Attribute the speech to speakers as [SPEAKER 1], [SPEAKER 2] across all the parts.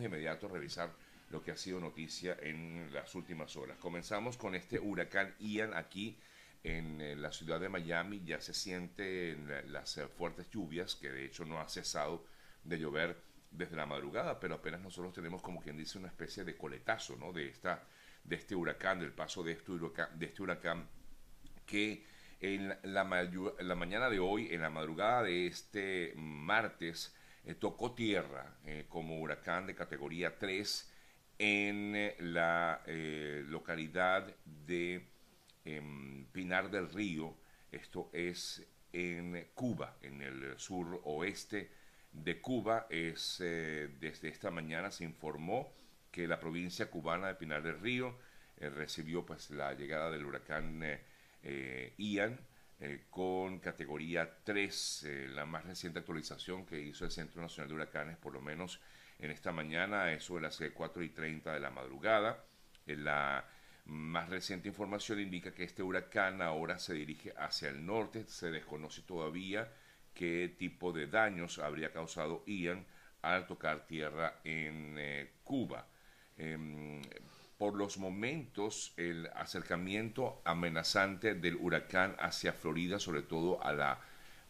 [SPEAKER 1] de inmediato revisar lo que ha sido noticia en las últimas horas. Comenzamos con este huracán Ian aquí en eh, la ciudad de Miami. Ya se sienten las eh, fuertes lluvias, que de hecho no ha cesado de llover desde la madrugada, pero apenas nosotros tenemos como quien dice una especie de coletazo, ¿no? De esta de este huracán, del paso de este este huracán que en la, mañana de hoy, en la madrugada de este martes, eh, tocó tierra eh, como huracán de categoría 3 en eh, la localidad de em, Pinar del Río, esto es en Cuba, en el sur oeste de Cuba. Es, desde esta mañana se informó que la provincia cubana de Pinar del Río recibió pues la llegada del huracán Ian eh, con categoría 3, eh, la más reciente actualización que hizo el Centro Nacional de Huracanes, por lo menos en esta mañana, eso de las 4 y 30 de la madrugada. la más reciente información indica que este huracán ahora se dirige hacia el norte, se desconoce todavía qué tipo de daños habría causado Ian al tocar tierra en Cuba. Em, por los momentos el acercamiento amenazante del huracán hacia Florida, sobre todo a la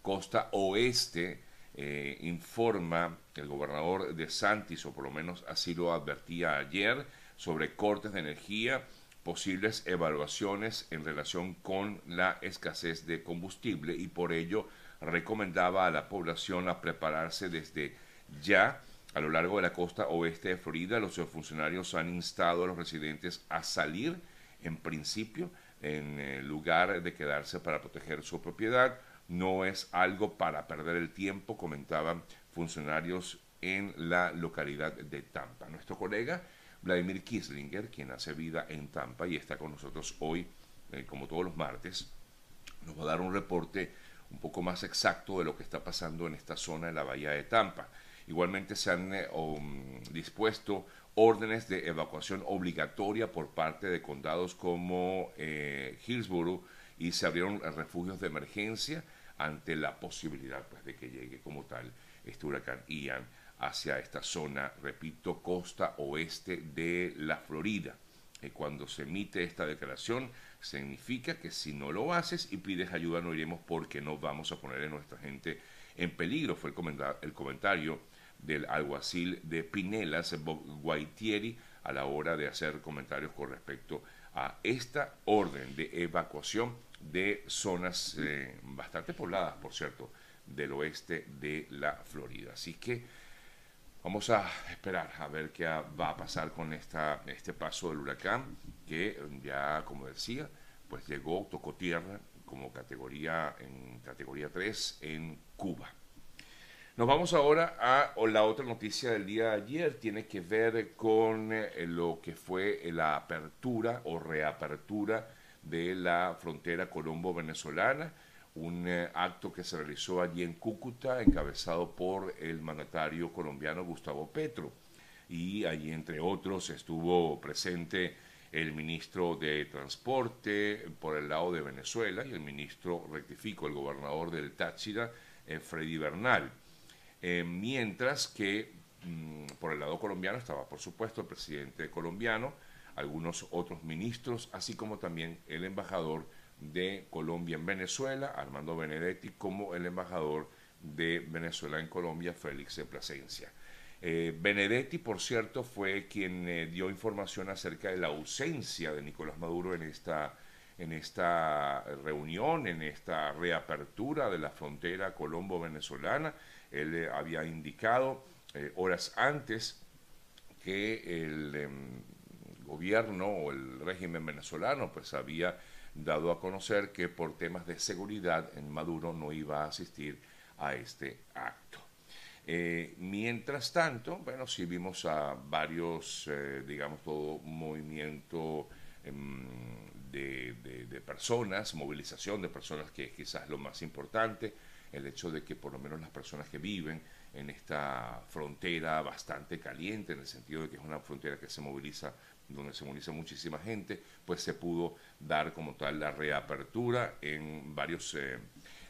[SPEAKER 1] costa oeste, eh, informa el gobernador de Santis, o por lo menos así lo advertía ayer, sobre cortes de energía, posibles evaluaciones en relación con la escasez de combustible y por ello recomendaba a la población a prepararse desde ya a lo largo de la costa oeste de Florida, los funcionarios han instado a los residentes a salir, en principio, en lugar de quedarse para proteger su propiedad. No es algo para perder el tiempo, comentaban funcionarios en la localidad de Tampa. Nuestro colega Vladimir Kislinger, quien hace vida en Tampa y está con nosotros hoy, eh, como todos los martes, nos va a dar un reporte un poco más exacto de lo que está pasando en esta zona de la bahía de Tampa. Igualmente se han eh, um, dispuesto órdenes de evacuación obligatoria por parte de condados como eh, Hillsborough y se abrieron refugios de emergencia ante la posibilidad pues, de que llegue como tal este huracán Ian hacia esta zona, repito, costa oeste de la Florida. Y cuando se emite esta declaración, significa que si no lo haces y pides ayuda, no iremos porque no vamos a poner a nuestra gente en peligro, fue el comentario del alguacil de Pinelas, Guaitieri, a la hora de hacer comentarios con respecto a esta orden de evacuación de zonas eh, bastante pobladas, por cierto, del oeste de la Florida. Así que vamos a esperar a ver qué va a pasar con esta, este paso del huracán, que ya, como decía, pues llegó, tocó tierra como categoría en categoría 3 en Cuba. Nos vamos ahora a la otra noticia del día de ayer, tiene que ver con eh, lo que fue la apertura o reapertura de la frontera colombo-venezolana, un eh, acto que se realizó allí en Cúcuta, encabezado por el mandatario colombiano Gustavo Petro. Y allí, entre otros, estuvo presente el ministro de Transporte por el lado de Venezuela y el ministro, rectifico, el gobernador del Táchira, eh, Freddy Bernal. Eh, mientras que mm, por el lado colombiano estaba, por supuesto, el presidente colombiano, algunos otros ministros, así como también el embajador de Colombia en Venezuela, Armando Benedetti, como el embajador de Venezuela en Colombia, Félix de Plasencia. Eh, Benedetti, por cierto, fue quien eh, dio información acerca de la ausencia de Nicolás Maduro en esta, en esta reunión, en esta reapertura de la frontera colombo-venezolana él eh, había indicado eh, horas antes que el em, gobierno o el régimen venezolano pues había dado a conocer que por temas de seguridad en Maduro no iba a asistir a este acto. Eh, mientras tanto, bueno, sí vimos a varios, digamos, todo movimiento em, de, de, personas, movilización de personas que es quizás lo más importante, el hecho de que por lo menos las personas que viven en esta frontera bastante caliente, en el sentido de que es una frontera que se moviliza, donde se moviliza muchísima gente, pues se pudo dar como tal la reapertura en varios eh,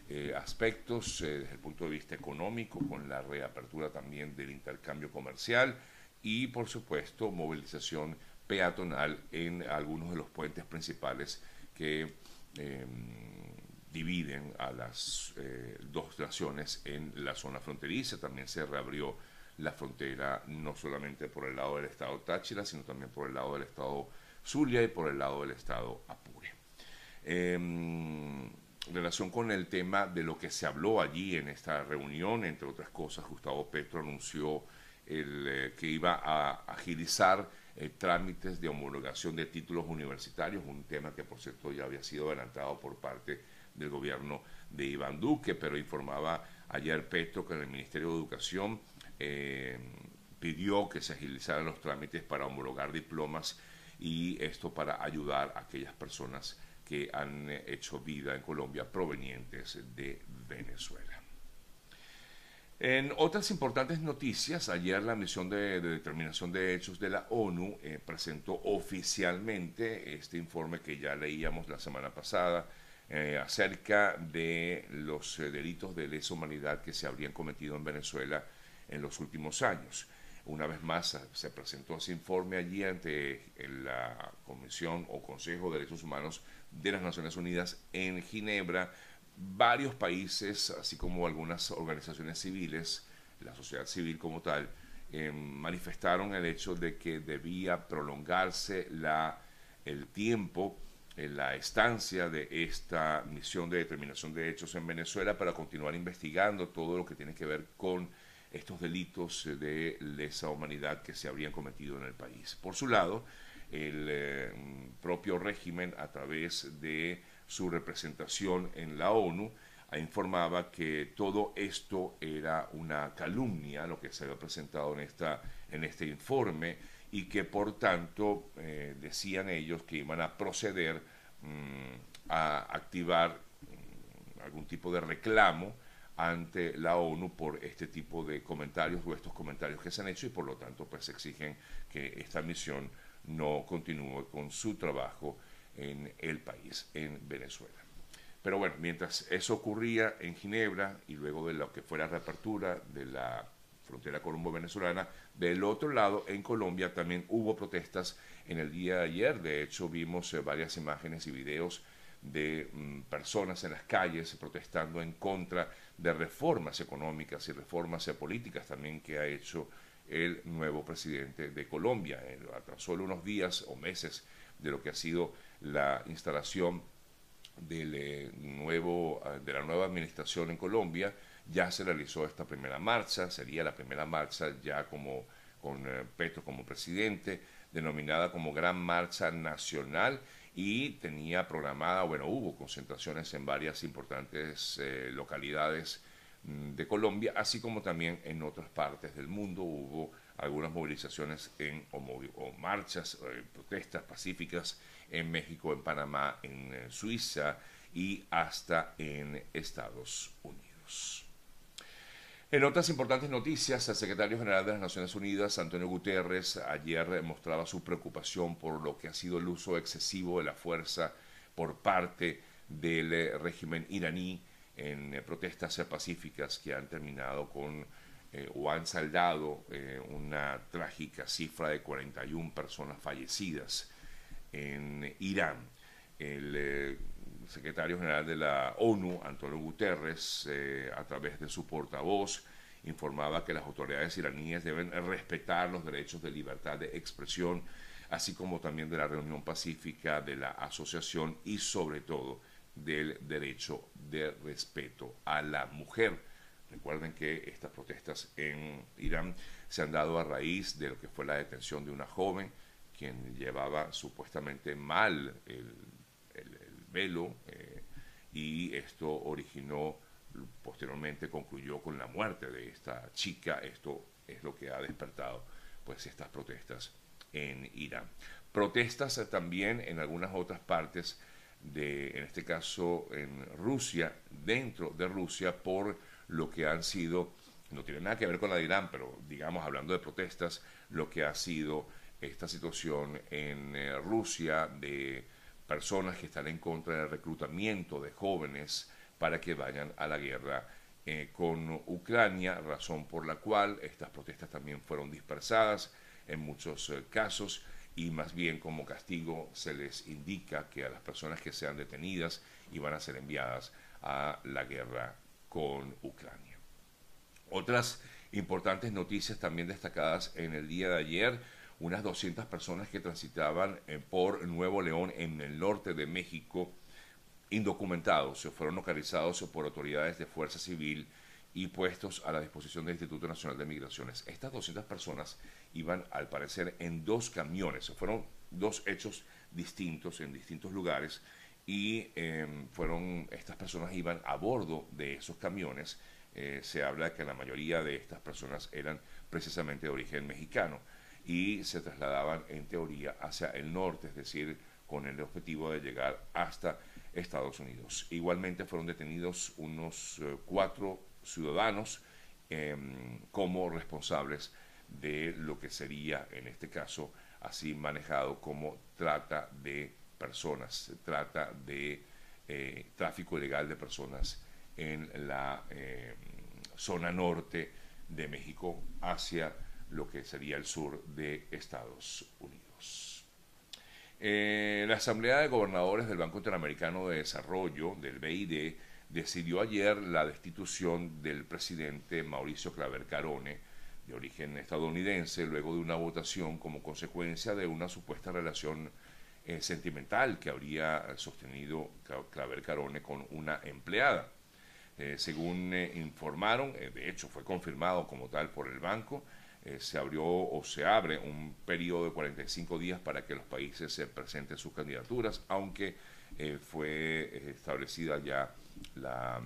[SPEAKER 1] eh, aspectos, eh, desde el punto de vista económico, con la reapertura también del intercambio comercial y por supuesto movilización peatonal en algunos de los puentes principales que em, dividen a las eh, dos naciones en la zona fronteriza. También se reabrió la frontera no solamente por el lado del estado Táchira, sino también por el lado del estado Zulia y por el lado del estado Apure. Em, en relación con el tema de lo que se habló allí en esta reunión, entre otras cosas, Gustavo Petro anunció el, eh, que iba a agilizar eh, trámites de homologación de títulos universitarios, un tema que por cierto ya había sido adelantado por parte del gobierno de Iván Duque, pero informaba ayer Petro que el Ministerio de Educación eh, pidió que se agilizaran los trámites para homologar diplomas y esto para ayudar a aquellas personas que han hecho vida en Colombia provenientes de Venezuela. En otras importantes noticias, ayer la misión de, determinación de hechos de la ONU eh, presentó oficialmente este informe que ya leíamos la semana pasada, eh, acerca de los eh, delitos de lesa humanidad que se habrían cometido en Venezuela en los últimos años. Una vez más se presentó ese informe allí ante la Comisión o Consejo de Derechos Humanos de las Naciones Unidas en Ginebra. Varios países, así como algunas organizaciones civiles, la sociedad civil como tal, eh, manifestaron el hecho de que debía prolongarse la, el tiempo en la estancia de esta misión de determinación de hechos en Venezuela para continuar investigando todo lo que tiene que ver con estos delitos de lesa humanidad que se habrían cometido en el país. Por su lado, el eh, propio régimen, a través de su representación en la ONU, informaba que todo esto era una calumnia, lo que se había presentado en, esta, en este informe, y que por tanto eh, decían ellos que iban a proceder mm, a activar mm, algún tipo de reclamo ante la ONU por este tipo de comentarios o estos comentarios que se han hecho y por lo tanto pues exigen que esta misión no continúe con su trabajo en el país, en Venezuela. Pero bueno, mientras eso ocurría en Ginebra y luego de lo que fue la reapertura de la frontera colombo-venezolana. Del otro lado, en Colombia también hubo protestas en el día de ayer. De hecho, vimos eh, varias imágenes y videos de mm, personas en las calles protestando en contra de reformas económicas y reformas políticas también que ha hecho el nuevo presidente de Colombia. A tan solo unos días o meses de lo que ha sido la instalación del, eh, nuevo, ah, de la nueva administración en Colombia, ya se realizó esta primera marcha, sería la primera marcha ya como con eh, Petro como presidente, denominada como Gran Marcha Nacional y tenía programada, bueno, hubo concentraciones en varias importantes eh, localidades mm, de Colombia, así como también en otras partes del mundo hubo algunas movilizaciones en, o, marchas, eh, protestas pacíficas en México, en Panamá, en Suiza y hasta en Estados Unidos. En otras importantes noticias, el secretario general de las Naciones Unidas, Antonio Guterres, ayer mostraba su preocupación por lo que ha sido el uso excesivo de la fuerza por parte del eh, régimen iraní en eh, protestas pacíficas que han terminado con eh, o han saldado una trágica cifra de 41 personas fallecidas en Irán. El secretario general de la ONU, Antonio Guterres, a través de su portavoz, informaba que las autoridades iraníes deben respetar los derechos de libertad de expresión, así como también de la reunión pacífica de la asociación y sobre todo del derecho de respeto a la mujer. Recuerden que estas protestas en Irán se han dado a raíz de lo que fue la detención de una joven quien llevaba supuestamente mal el velo eh, y esto originó, posteriormente concluyó con la muerte de esta chica. Esto es lo que ha despertado pues estas protestas en Irán. Protestas también en algunas otras partes de, en este caso en Rusia, dentro de Rusia, por lo que han sido, no tiene nada que ver con la de Irán, pero digamos hablando de protestas, lo que ha sido esta situación en eh, Rusia de personas que están en contra del reclutamiento de jóvenes para que vayan a la guerra eh, con Ucrania, razón por la cual estas protestas también fueron dispersadas en muchos eh, casos y más bien como castigo se les indica que a las personas que sean detenidas iban a ser enviadas a la guerra con Ucrania. Otras importantes noticias también destacadas en el día de ayer, unas 200 personas que transitaban eh, por Nuevo León en el norte de México, indocumentados, se fueron localizados por autoridades de Fuerza Civil y puestos a la disposición del Instituto Nacional de Migraciones. Estas 200 personas iban, al parecer, en dos camiones. Fueron dos hechos distintos en distintos lugares y em, fueron estas personas iban a bordo de esos camiones. Eh, se habla que la mayoría de estas personas eran precisamente de origen mexicano y se trasladaban en teoría hacia el norte, es decir, con el objetivo de llegar hasta Estados Unidos. Igualmente fueron detenidos unos eh, cuatro ciudadanos em, como responsables de lo que sería, en este caso, así manejado como trata de personas, trata de eh, tráfico ilegal de personas en la em, zona norte de México hacia lo que sería el sur de Estados Unidos. Eh, la Asamblea de Gobernadores del Banco Interamericano de Desarrollo, del BID, decidió ayer la destitución del presidente Mauricio Claver Carone, de origen estadounidense, luego de una votación como consecuencia de una supuesta relación eh, sentimental que habría sostenido Claver Carone con una empleada. Eh, según informaron, de hecho fue confirmado como tal por el banco, se abrió o se abre un periodo de 45 días para que los países se presenten sus candidaturas, aunque fue establecida ya la,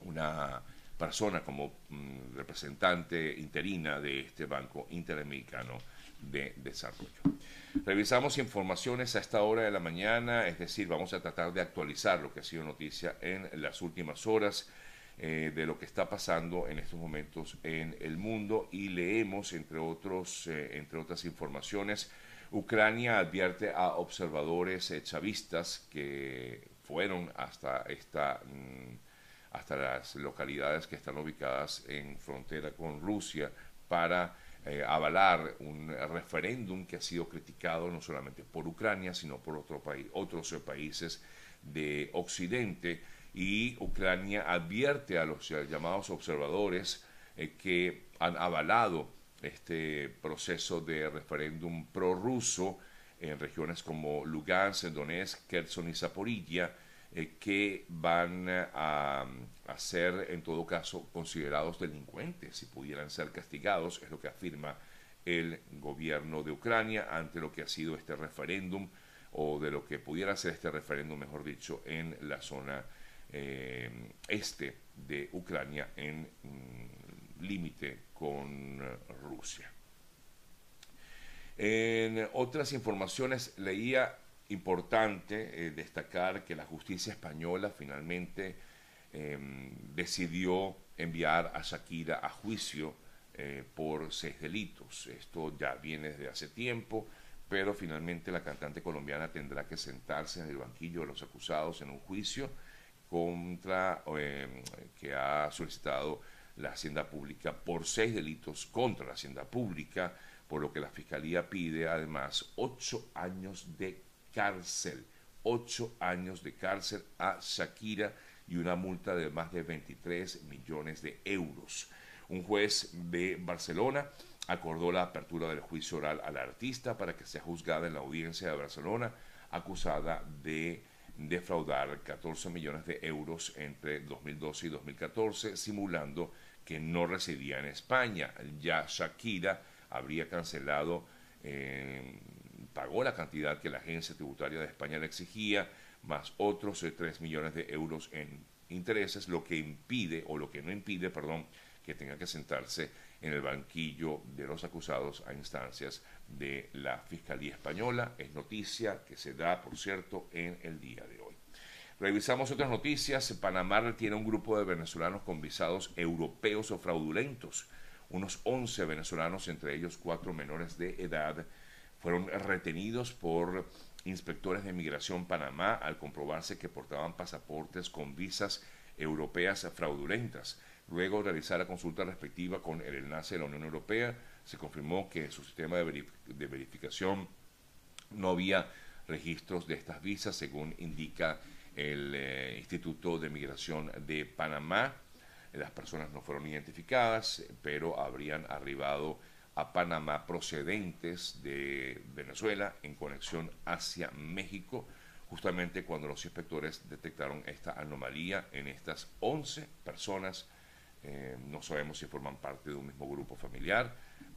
[SPEAKER 1] una persona como mm, representante interina de este Banco Interamericano de Desarrollo. Revisamos informaciones a esta hora de la mañana, es decir, vamos a tratar de actualizar lo que ha sido noticia en las últimas horas eh, de lo que está pasando en estos momentos en el mundo y leemos, entre, otros, eh, entre otras informaciones, Ucrania advierte a observadores eh, chavistas que fueron hasta, esta, mm, hasta las localidades que están ubicadas en frontera con Rusia para avalar un referéndum que ha sido criticado no solamente por Ucrania, sino por otro país, otros países de Occidente. Y Ucrania advierte a los llamados observadores eh, que han avalado este proceso de referéndum prorruso en regiones como Lugansk, Donetsk, Kherson y Zaporilla, eh, que van a, ser en todo caso considerados delincuentes y pudieran ser castigados, es lo que afirma el gobierno de Ucrania ante lo que ha sido este referéndum o de lo que pudiera ser este referéndum, mejor dicho, en la zona eh, este de Ucrania en mm, límite con Rusia. En otras informaciones leía importante eh, destacar que la justicia española finalmente em, decidió enviar a Shakira a juicio eh, por seis delitos. Esto ya viene desde hace tiempo, pero finalmente la cantante colombiana tendrá que sentarse en el banquillo de los acusados en un juicio contra em, que ha solicitado la Hacienda Pública por seis delitos contra la Hacienda Pública por lo que la Fiscalía pide además ocho años de cárcel, ocho años de cárcel a Shakira y una multa de más de 23 millones de euros. Un juez de Barcelona acordó la apertura del juicio oral al artista para que sea juzgada en la audiencia de Barcelona acusada de defraudar 14 millones de euros entre 2012 y 2014, simulando que no residía en España. Ya Shakira habría cancelado, eh, pagó la cantidad que la agencia tributaria de España le exigía, más otros 3 eh, millones de euros en intereses, lo que impide, o lo que no impide, perdón, que tenga que sentarse en el banquillo de los acusados a instancias de la Fiscalía Española. Es noticia que se da, por cierto, en el día de hoy. Revisamos otras noticias. Panamá tiene un grupo de venezolanos con visados europeos o fraudulentos unos 11 venezolanos, entre ellos cuatro menores de edad, fueron retenidos por inspectores de migración Panamá al comprobarse que portaban pasaportes con visas europeas fraudulentas. Luego realizar la consulta respectiva con el enlace de la Unión Europea, se confirmó que en su sistema de, de verificación no había registros de estas visas, según indica el eh, Instituto de Migración de Panamá. Las personas no fueron identificadas, pero habrían arribado a Panamá procedentes de Venezuela en conexión hacia México, justamente cuando los inspectores detectaron esta anomalía en estas 11 personas. Eh, no sabemos si forman parte de un mismo grupo familiar,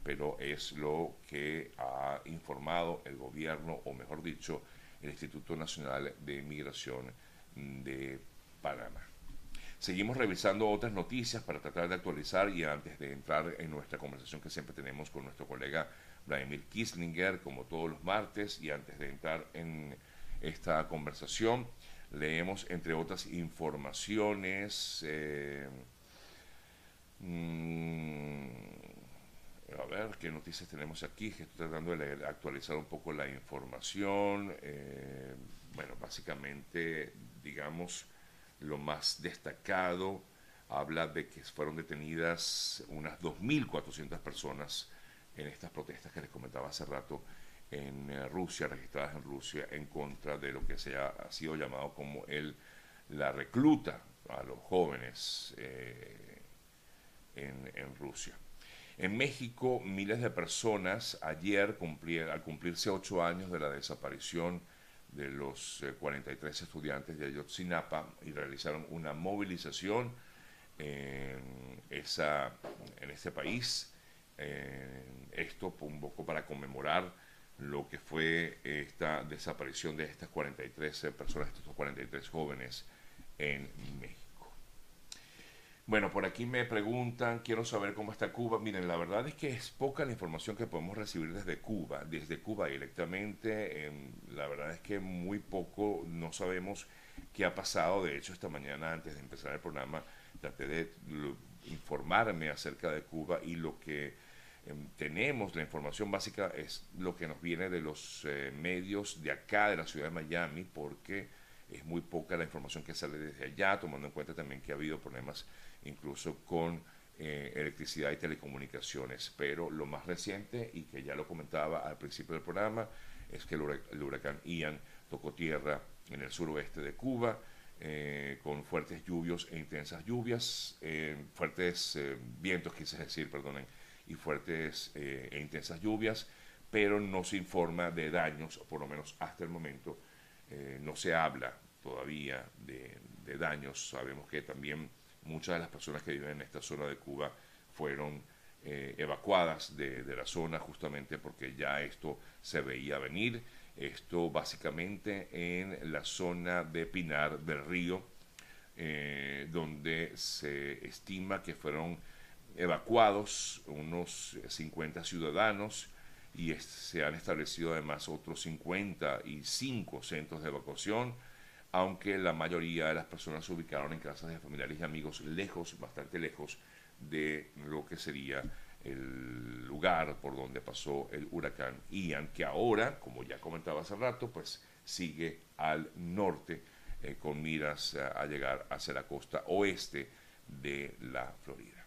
[SPEAKER 1] pero es lo que ha informado el gobierno, o mejor dicho, el Instituto Nacional de Migración de Panamá. Seguimos revisando otras noticias para tratar de actualizar y antes de entrar en nuestra conversación que siempre tenemos con nuestro colega Vladimir Kislinger, como todos los martes, y antes de entrar en esta conversación, leemos entre otras informaciones. Eh, mm, a ver qué noticias tenemos aquí, estoy tratando de actualizar un poco la información. Eh, bueno, básicamente, digamos, lo más destacado habla de que fueron detenidas unas 2.400 personas en estas protestas que les comentaba hace rato en eh, Rusia, registradas en Rusia, en contra de lo que se ha, sido llamado como el, la recluta a los jóvenes eh, en, Rusia. En México, miles de personas ayer, al cumplirse ocho años de la desaparición de los 43 eh, estudiantes de Ayotzinapa y realizaron una movilización en, ese país. esto un poco para conmemorar lo que fue esta desaparición de estas 43 eh, personas, estos 43 jóvenes en México. Bueno, por aquí me preguntan, quiero saber cómo está Cuba. Miren, la verdad es que es poca la información que podemos recibir desde Cuba, desde Cuba directamente. Em, la verdad es que muy poco, no sabemos qué ha pasado. De hecho, esta mañana, antes de empezar el programa, traté de informarme acerca de Cuba y lo que em, tenemos, la información básica es lo que nos viene de los eh, medios de acá, de la ciudad de Miami, porque es muy poca la información que sale desde allá, tomando en cuenta también que ha habido problemas incluso con eh, electricidad y telecomunicaciones. Pero lo más reciente, y que ya lo comentaba al principio del programa, es que el huracán Ian tocó tierra en el suroeste de Cuba, eh, con fuertes lluvias e intensas lluvias, eh, fuertes vientos, quise decir, perdonen, y fuertes e intensas lluvias, pero no se informa de daños, por lo menos hasta el momento no se habla todavía de, de daños. Sabemos que también Muchas de las personas que viven en esta zona de Cuba fueron eh, evacuadas de, la zona justamente porque ya esto se veía venir. Esto básicamente en la zona de Pinar del Río, eh, donde se estima que fueron evacuados unos 50 ciudadanos y se han establecido además otros 55 centros de evacuación aunque la mayoría de las personas se ubicaron en casas de familiares y amigos lejos, bastante lejos de lo que sería el lugar por donde pasó el huracán Ian, que ahora, como ya comentaba hace rato, pues sigue al norte eh, con miras a, llegar hacia la costa oeste de la Florida.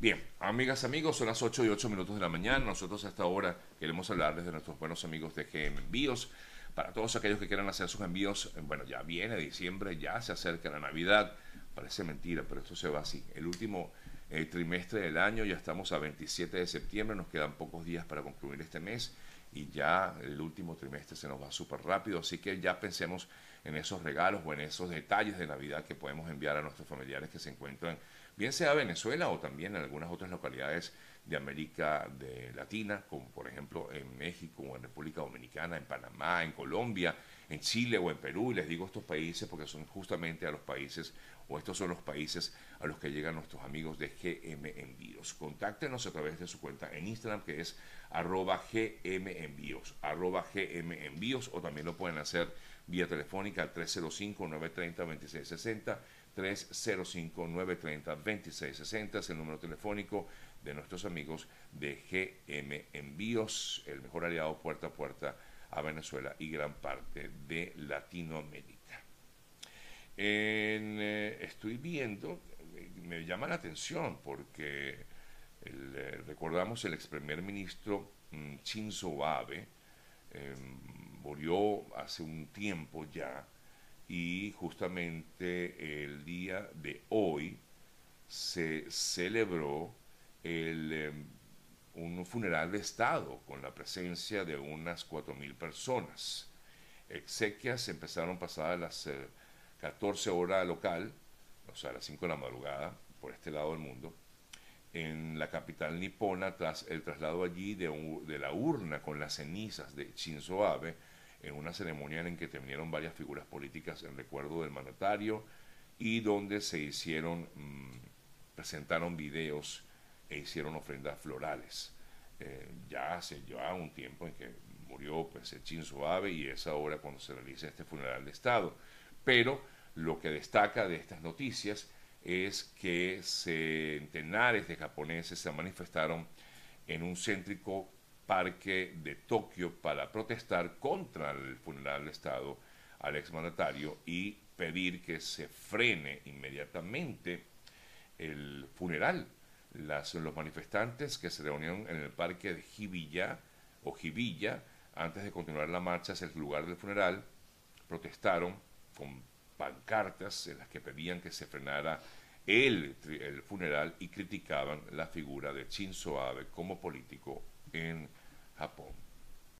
[SPEAKER 1] Bien, amigas, amigos, son las 8 y 8 minutos de la mañana. Nosotros hasta ahora queremos hablarles de nuestros buenos amigos de GM Envíos para todos aquellos que quieran hacer sus envíos, eh, bueno, ya viene diciembre, ya se acerca la Navidad, parece mentira, pero esto se va así. El último eh, trimestre del año, ya estamos a 27 de septiembre, nos quedan pocos días para concluir este mes y ya el último trimestre se nos va súper rápido, así que ya pensemos en esos regalos o en esos detalles de Navidad que podemos enviar a nuestros familiares que se encuentran, bien sea Venezuela o también en algunas otras localidades de América de Latina, como por ejemplo en México o en República Dominicana, en Panamá, en Colombia, en Chile o en Perú. Y les digo estos países porque son justamente a los países, o estos son los países a los que llegan nuestros amigos de GM Envíos. Contáctenos a través de su cuenta en Instagram que es arroba GM Envíos, arroba GM Envíos, o también lo pueden hacer vía telefónica al 305-930-2660. 305-930-2660 es el número telefónico de nuestros amigos de GM Envíos, el mejor aliado puerta a puerta a Venezuela y gran parte de Latinoamérica. Eh, estoy viendo, me llama la atención porque El, recordamos el ex primer ministro mm, Shinzo Abe em, murió hace un tiempo ya y justamente el día de hoy se celebró el, em, un funeral de Estado con la presencia de unas 4.000 personas. Exequias empezaron pasadas las 14 eh, horas local, o sea, a las 5 de la madrugada, por este lado del mundo, en la capital nipona, tras el traslado allí de, de la urna con las cenizas de Shinzo Abe, en una ceremonia en que terminaron varias figuras políticas en recuerdo del mandatario y donde se hicieron, mm, presentaron videos e hicieron ofrendas florales. Eh, ya hace ya un tiempo en que murió pues, el Shinzo Abe y es ahora cuando se realiza este funeral de Estado. Pero lo que destaca de estas noticias es que centenares de japoneses se manifestaron en un céntrico parque de Tokio para protestar contra el funeral de Estado al exmandatario y pedir que se frene inmediatamente el funeral. Las, los manifestantes que se reunieron en el parque de Hibiya o Hibiya antes de continuar la marcha hacia el lugar del funeral protestaron con pancartas en las que pedían que se frenara el, el funeral y criticaban la figura de Shinzo Abe como político en Japón.